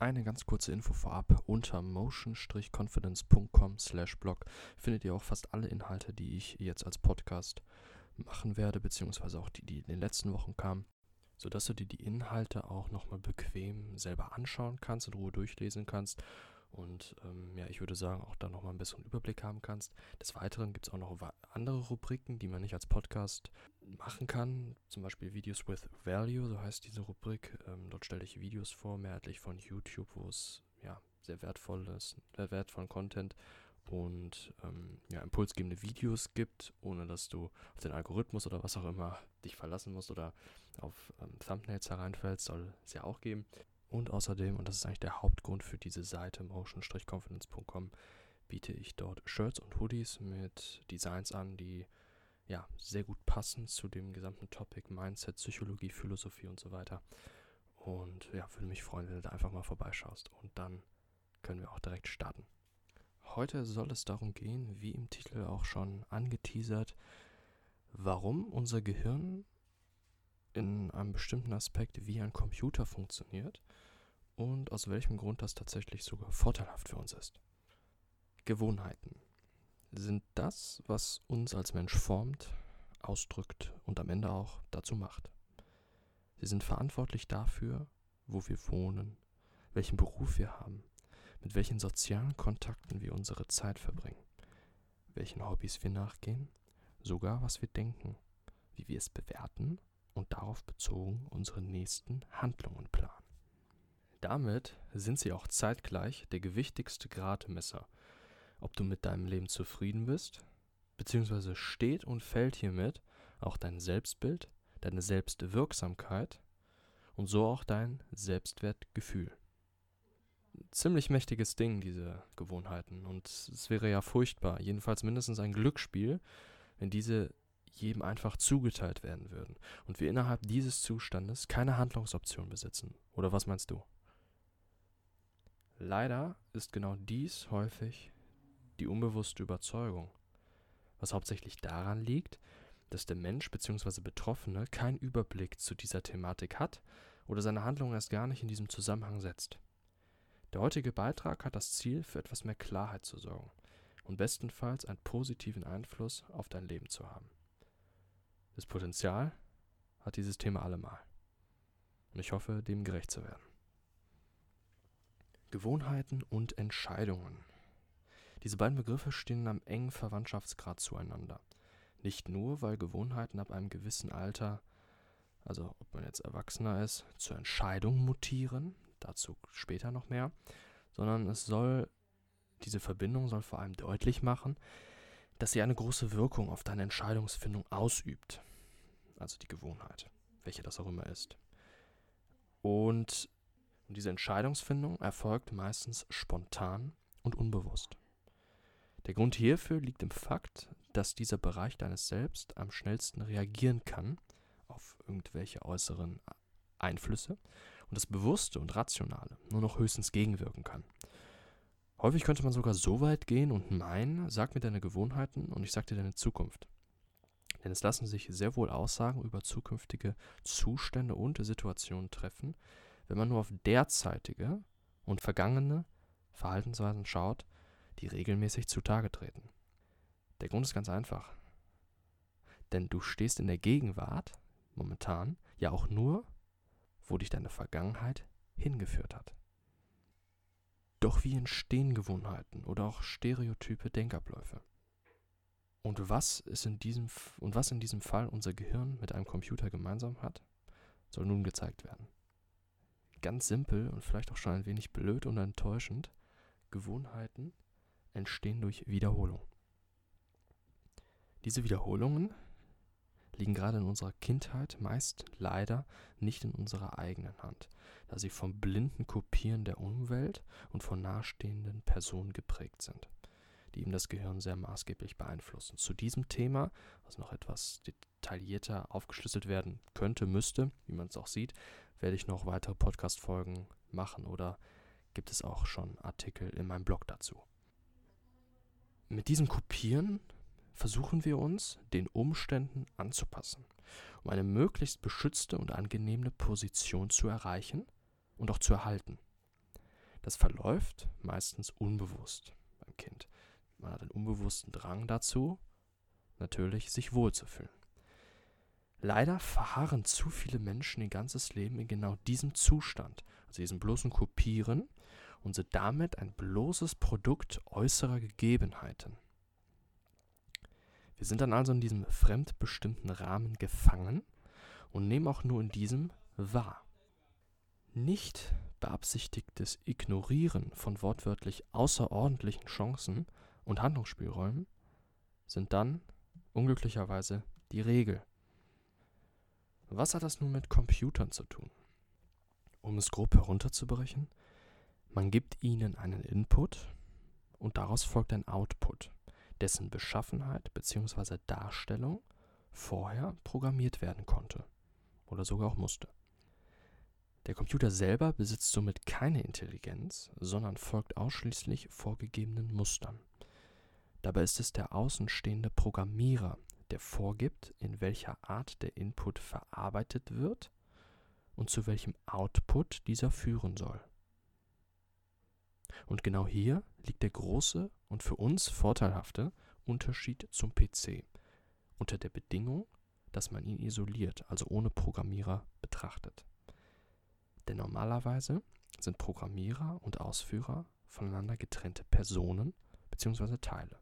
Eine ganz kurze Info vorab. Unter motion-confidence.com slash blog findet ihr auch fast alle Inhalte, die ich jetzt als Podcast machen werde, beziehungsweise auch die, die in den letzten Wochen kamen, sodass du dir die Inhalte auch nochmal bequem selber anschauen kannst, in Ruhe durchlesen kannst und ähm, ja, ich würde sagen, auch da nochmal einen besseren Überblick haben kannst. Des Weiteren gibt es auch noch andere Rubriken, die man nicht als Podcast machen kann, zum Beispiel Videos with Value, so heißt diese Rubrik. Ähm, dort stelle ich Videos vor, mehrheitlich von YouTube, wo es ja sehr wertvolles, sehr wertvollen Content und ähm, ja, impulsgebende Videos gibt, ohne dass du auf den Algorithmus oder was auch immer dich verlassen musst oder auf ähm, Thumbnails hereinfällst, soll es ja auch geben. Und außerdem, und das ist eigentlich der Hauptgrund für diese Seite motion-confidence.com, biete ich dort Shirts und Hoodies mit Designs an, die ja sehr gut passen zu dem gesamten Topic Mindset, Psychologie, Philosophie und so weiter. Und ja, würde mich freuen, wenn du da einfach mal vorbeischaust. Und dann können wir auch direkt starten. Heute soll es darum gehen, wie im Titel auch schon angeteasert, warum unser Gehirn in einem bestimmten Aspekt wie ein Computer funktioniert und aus welchem Grund das tatsächlich sogar vorteilhaft für uns ist. Gewohnheiten sind das, was uns als Mensch formt, ausdrückt und am Ende auch dazu macht. Sie sind verantwortlich dafür, wo wir wohnen, welchen Beruf wir haben, mit welchen sozialen Kontakten wir unsere Zeit verbringen, welchen Hobbys wir nachgehen, sogar was wir denken, wie wir es bewerten und darauf bezogen unsere nächsten Handlungen planen. Damit sind sie auch zeitgleich der gewichtigste Gradmesser, ob du mit deinem Leben zufrieden bist, beziehungsweise steht und fällt hiermit auch dein Selbstbild, deine Selbstwirksamkeit und so auch dein Selbstwertgefühl ziemlich mächtiges Ding, diese Gewohnheiten. Und es wäre ja furchtbar, jedenfalls mindestens ein Glücksspiel, wenn diese jedem einfach zugeteilt werden würden und wir innerhalb dieses Zustandes keine Handlungsoption besitzen. Oder was meinst du? Leider ist genau dies häufig die unbewusste Überzeugung, was hauptsächlich daran liegt, dass der Mensch bzw. Betroffene keinen Überblick zu dieser Thematik hat oder seine Handlung erst gar nicht in diesem Zusammenhang setzt. Der heutige Beitrag hat das Ziel, für etwas mehr Klarheit zu sorgen und bestenfalls einen positiven Einfluss auf dein Leben zu haben. Das Potenzial hat dieses Thema allemal. Und ich hoffe, dem gerecht zu werden. Gewohnheiten und Entscheidungen. Diese beiden Begriffe stehen einem engen Verwandtschaftsgrad zueinander. Nicht nur, weil Gewohnheiten ab einem gewissen Alter, also ob man jetzt Erwachsener ist, zur Entscheidung mutieren, dazu später noch mehr, sondern es soll, diese Verbindung soll vor allem deutlich machen, dass sie eine große Wirkung auf deine Entscheidungsfindung ausübt. Also die Gewohnheit, welche das auch immer ist. Und diese Entscheidungsfindung erfolgt meistens spontan und unbewusst. Der Grund hierfür liegt im Fakt, dass dieser Bereich deines Selbst am schnellsten reagieren kann auf irgendwelche äußeren Einflüsse und das Bewusste und Rationale nur noch höchstens gegenwirken kann. Häufig könnte man sogar so weit gehen und meinen, sag mir deine Gewohnheiten und ich sag dir deine Zukunft. Denn es lassen sich sehr wohl Aussagen über zukünftige Zustände und Situationen treffen, wenn man nur auf derzeitige und vergangene Verhaltensweisen schaut, die regelmäßig zutage treten. Der Grund ist ganz einfach. Denn du stehst in der Gegenwart, momentan, ja auch nur wo dich deine Vergangenheit hingeführt hat. Doch wie entstehen Gewohnheiten oder auch stereotype Denkabläufe? Und was, ist in diesem, und was in diesem Fall unser Gehirn mit einem Computer gemeinsam hat, soll nun gezeigt werden. Ganz simpel und vielleicht auch schon ein wenig blöd und enttäuschend. Gewohnheiten entstehen durch Wiederholung. Diese Wiederholungen liegen gerade in unserer Kindheit meist leider nicht in unserer eigenen Hand, da sie vom blinden Kopieren der Umwelt und von nahestehenden Personen geprägt sind, die eben das Gehirn sehr maßgeblich beeinflussen. Zu diesem Thema, was noch etwas detaillierter aufgeschlüsselt werden könnte, müsste, wie man es auch sieht, werde ich noch weitere Podcast-Folgen machen oder gibt es auch schon Artikel in meinem Blog dazu. Mit diesem Kopieren versuchen wir uns den Umständen anzupassen, um eine möglichst beschützte und angenehme Position zu erreichen und auch zu erhalten. Das verläuft meistens unbewusst beim Kind. Man hat einen unbewussten Drang dazu, natürlich sich wohlzufühlen. Leider verharren zu viele Menschen ihr ganzes Leben in genau diesem Zustand, also diesem bloßen Kopieren, und sind damit ein bloßes Produkt äußerer Gegebenheiten. Wir sind dann also in diesem fremdbestimmten Rahmen gefangen und nehmen auch nur in diesem wahr. Nicht beabsichtigtes Ignorieren von wortwörtlich außerordentlichen Chancen und Handlungsspielräumen sind dann unglücklicherweise die Regel. Was hat das nun mit Computern zu tun? Um es grob herunterzubrechen, man gibt ihnen einen Input und daraus folgt ein Output dessen Beschaffenheit bzw. Darstellung vorher programmiert werden konnte oder sogar auch musste. Der Computer selber besitzt somit keine Intelligenz, sondern folgt ausschließlich vorgegebenen Mustern. Dabei ist es der außenstehende Programmierer, der vorgibt, in welcher Art der Input verarbeitet wird und zu welchem Output dieser führen soll. Und genau hier liegt der große und für uns vorteilhafte Unterschied zum PC, unter der Bedingung, dass man ihn isoliert, also ohne Programmierer betrachtet. Denn normalerweise sind Programmierer und Ausführer voneinander getrennte Personen bzw. Teile.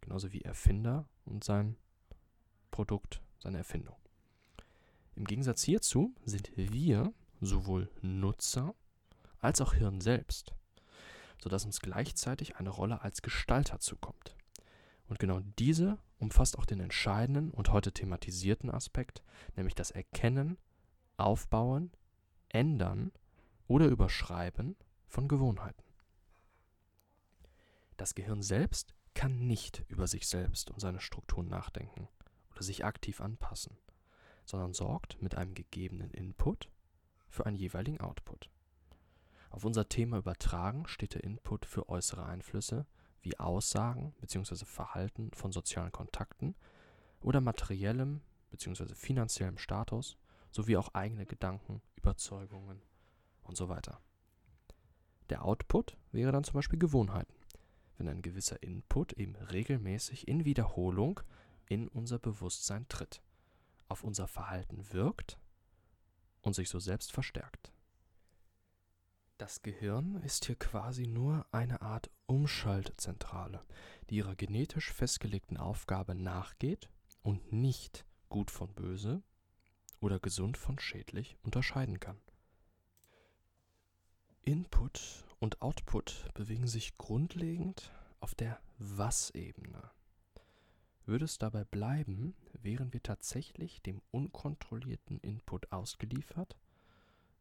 Genauso wie Erfinder und sein Produkt, seine Erfindung. Im Gegensatz hierzu sind wir sowohl Nutzer als auch Hirn selbst sodass uns gleichzeitig eine Rolle als Gestalter zukommt. Und genau diese umfasst auch den entscheidenden und heute thematisierten Aspekt, nämlich das Erkennen, Aufbauen, Ändern oder Überschreiben von Gewohnheiten. Das Gehirn selbst kann nicht über sich selbst und seine Strukturen nachdenken oder sich aktiv anpassen, sondern sorgt mit einem gegebenen Input für einen jeweiligen Output. Auf unser Thema übertragen steht der Input für äußere Einflüsse wie Aussagen bzw. Verhalten von sozialen Kontakten oder materiellem bzw. finanziellem Status sowie auch eigene Gedanken, Überzeugungen und so weiter. Der Output wäre dann zum Beispiel Gewohnheiten, wenn ein gewisser Input eben regelmäßig in Wiederholung in unser Bewusstsein tritt, auf unser Verhalten wirkt und sich so selbst verstärkt. Das Gehirn ist hier quasi nur eine Art Umschaltzentrale, die ihrer genetisch festgelegten Aufgabe nachgeht und nicht gut von böse oder gesund von schädlich unterscheiden kann. Input und Output bewegen sich grundlegend auf der Was-Ebene. Würde es dabei bleiben, wären wir tatsächlich dem unkontrollierten Input ausgeliefert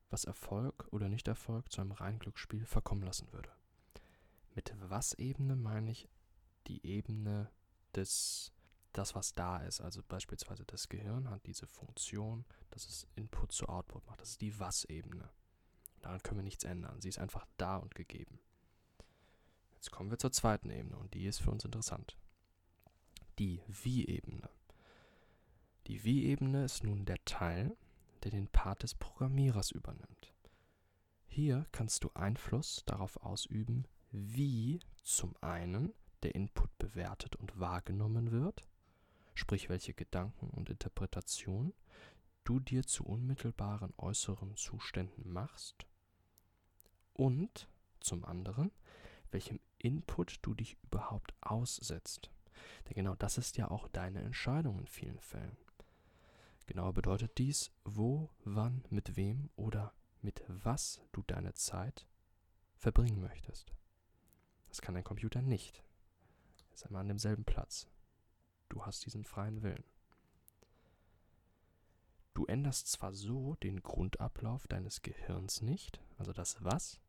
was Erfolg oder Nicht-Erfolg zu einem reinen Glücksspiel verkommen lassen würde. Mit Was-Ebene meine ich die Ebene des, das was da ist. Also beispielsweise das Gehirn hat diese Funktion, dass es Input zu Output macht. Das ist die Was-Ebene. Daran können wir nichts ändern. Sie ist einfach da und gegeben. Jetzt kommen wir zur zweiten Ebene und die ist für uns interessant. Die Wie-Ebene. Die Wie-Ebene ist nun der Teil, der den Part des Programmierers übernimmt. Hier kannst du Einfluss darauf ausüben, wie zum einen der Input bewertet und wahrgenommen wird, sprich welche Gedanken und Interpretationen du dir zu unmittelbaren äußeren Zuständen machst und zum anderen, welchem Input du dich überhaupt aussetzt. Denn genau das ist ja auch deine Entscheidung in vielen Fällen. Genauer bedeutet dies, wo, wann, mit wem oder mit was du deine Zeit verbringen möchtest. Das kann dein Computer nicht. Er ist einmal an demselben Platz. Du hast diesen freien Willen. Du änderst zwar so den Grundablauf deines Gehirns nicht, also das Was,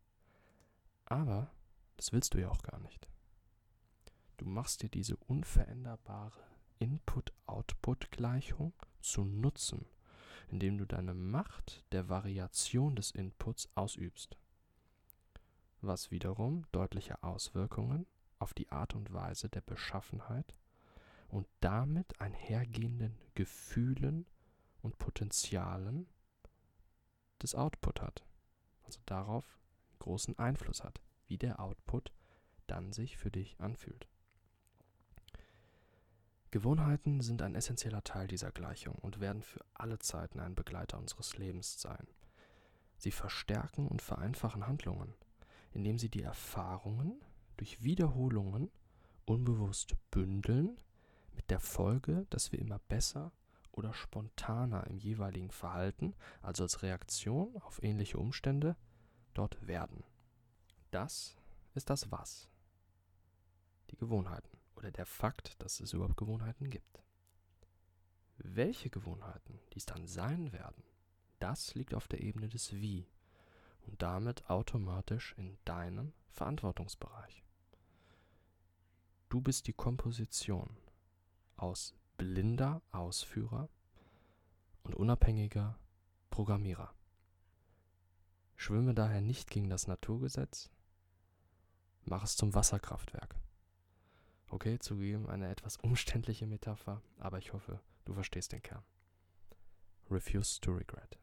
aber das willst du ja auch gar nicht. Du machst dir diese unveränderbare Input-Output-Gleichung zu nutzen, indem du deine Macht der Variation des Inputs ausübst, was wiederum deutliche Auswirkungen auf die Art und Weise der Beschaffenheit und damit einhergehenden Gefühlen und Potenzialen des Output hat. Also darauf großen Einfluss hat, wie der Output dann sich für dich anfühlt. Gewohnheiten sind ein essentieller Teil dieser Gleichung und werden für alle Zeiten ein Begleiter unseres Lebens sein. Sie verstärken und vereinfachen Handlungen, indem sie die Erfahrungen durch Wiederholungen unbewusst bündeln, mit der Folge, dass wir immer besser oder spontaner im jeweiligen Verhalten, also als Reaktion auf ähnliche Umstände, dort werden. Das ist das Was. Die Gewohnheiten oder der Fakt, dass es überhaupt Gewohnheiten gibt. Welche Gewohnheiten dies dann sein werden, das liegt auf der Ebene des Wie und damit automatisch in deinem Verantwortungsbereich. Du bist die Komposition aus blinder Ausführer und unabhängiger Programmierer. Schwimme daher nicht gegen das Naturgesetz, mach es zum Wasserkraftwerk. Okay, zugegeben eine etwas umständliche Metapher, aber ich hoffe, du verstehst den Kern. Refuse to regret.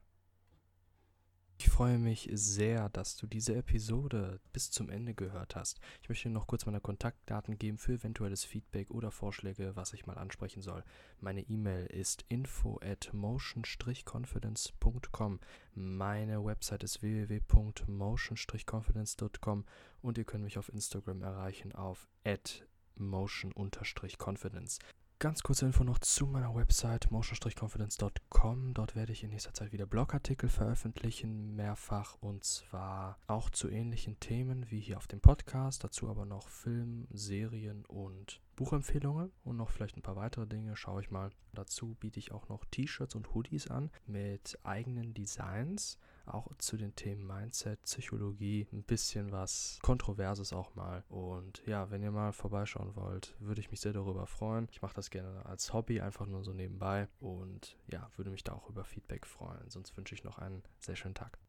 Ich freue mich sehr, dass du diese Episode bis zum Ende gehört hast. Ich möchte dir noch kurz meine Kontaktdaten geben für eventuelles Feedback oder Vorschläge, was ich mal ansprechen soll. Meine E-Mail ist info at motion-confidence.com. Meine Website ist www.motion-confidence.com und ihr könnt mich auf Instagram erreichen auf at motion-confidence. Ganz kurze Info noch zu meiner Website motion-confidence.com. Dort werde ich in nächster Zeit wieder Blogartikel veröffentlichen, mehrfach und zwar auch zu ähnlichen Themen wie hier auf dem Podcast. Dazu aber noch Film, Serien und Buchempfehlungen und noch vielleicht ein paar weitere Dinge. Schaue ich mal. Dazu biete ich auch noch T-Shirts und Hoodies an mit eigenen Designs auch zu den Themen Mindset, Psychologie, ein bisschen was Kontroverses auch mal. Und ja, wenn ihr mal vorbeischauen wollt, würde ich mich sehr darüber freuen. Ich mache das gerne als Hobby, einfach nur so nebenbei. Und ja, würde mich da auch über Feedback freuen. Sonst wünsche ich noch einen sehr schönen Tag.